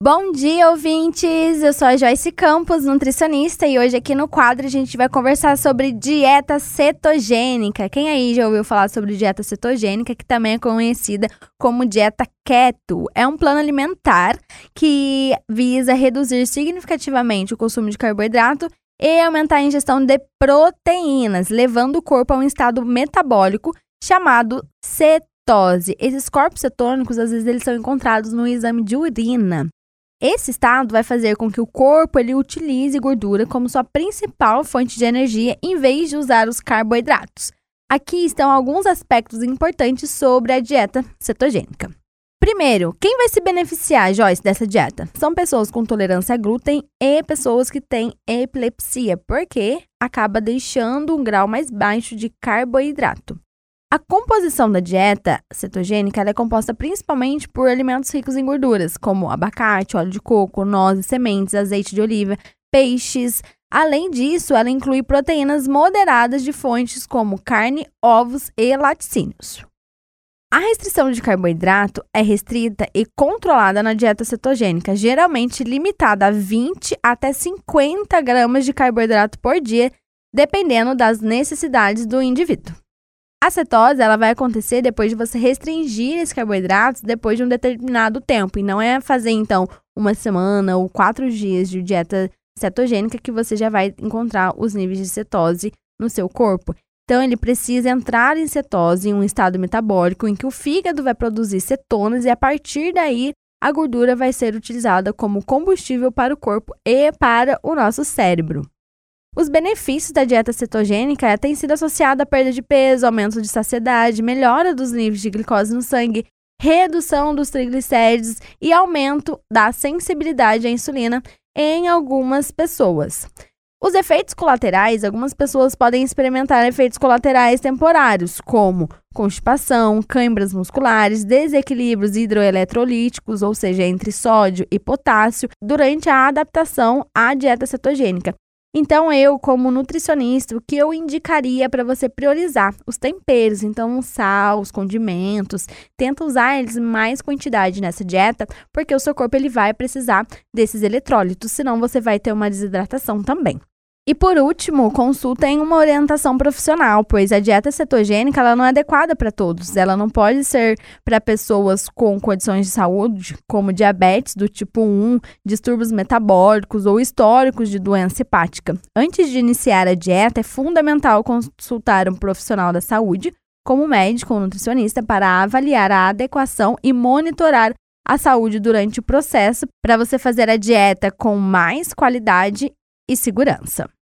Bom dia, ouvintes! Eu sou a Joyce Campos, nutricionista, e hoje aqui no quadro a gente vai conversar sobre dieta cetogênica. Quem aí já ouviu falar sobre dieta cetogênica, que também é conhecida como dieta keto? É um plano alimentar que visa reduzir significativamente o consumo de carboidrato e aumentar a ingestão de proteínas, levando o corpo a um estado metabólico chamado cetose. Esses corpos cetônicos, às vezes, eles são encontrados no exame de urina. Esse estado vai fazer com que o corpo ele utilize gordura como sua principal fonte de energia em vez de usar os carboidratos. Aqui estão alguns aspectos importantes sobre a dieta cetogênica. Primeiro, quem vai se beneficiar, Joyce, dessa dieta? São pessoas com tolerância a glúten e pessoas que têm epilepsia, porque acaba deixando um grau mais baixo de carboidrato. A composição da dieta cetogênica é composta principalmente por alimentos ricos em gorduras, como abacate, óleo de coco, nozes, sementes, azeite de oliva, peixes. Além disso, ela inclui proteínas moderadas de fontes como carne, ovos e laticínios. A restrição de carboidrato é restrita e controlada na dieta cetogênica, geralmente limitada a 20 até 50 gramas de carboidrato por dia, dependendo das necessidades do indivíduo. A cetose ela vai acontecer depois de você restringir esses carboidratos depois de um determinado tempo. E não é fazer, então, uma semana ou quatro dias de dieta cetogênica que você já vai encontrar os níveis de cetose no seu corpo. Então, ele precisa entrar em cetose, em um estado metabólico em que o fígado vai produzir cetonas e a partir daí a gordura vai ser utilizada como combustível para o corpo e para o nosso cérebro. Os benefícios da dieta cetogênica têm sido associados à perda de peso, aumento de saciedade, melhora dos níveis de glicose no sangue, redução dos triglicéridos e aumento da sensibilidade à insulina em algumas pessoas. Os efeitos colaterais, algumas pessoas podem experimentar efeitos colaterais temporários, como constipação, câimbras musculares, desequilíbrios hidroeletrolíticos, ou seja, entre sódio e potássio, durante a adaptação à dieta cetogênica. Então, eu, como nutricionista, o que eu indicaria para você priorizar? Os temperos, então, sal, os condimentos. Tenta usar eles em mais quantidade nessa dieta, porque o seu corpo ele vai precisar desses eletrólitos, senão você vai ter uma desidratação também. E por último, consultem uma orientação profissional, pois a dieta cetogênica ela não é adequada para todos. Ela não pode ser para pessoas com condições de saúde, como diabetes do tipo 1, distúrbios metabólicos ou históricos de doença hepática. Antes de iniciar a dieta, é fundamental consultar um profissional da saúde, como médico ou nutricionista, para avaliar a adequação e monitorar a saúde durante o processo para você fazer a dieta com mais qualidade e segurança.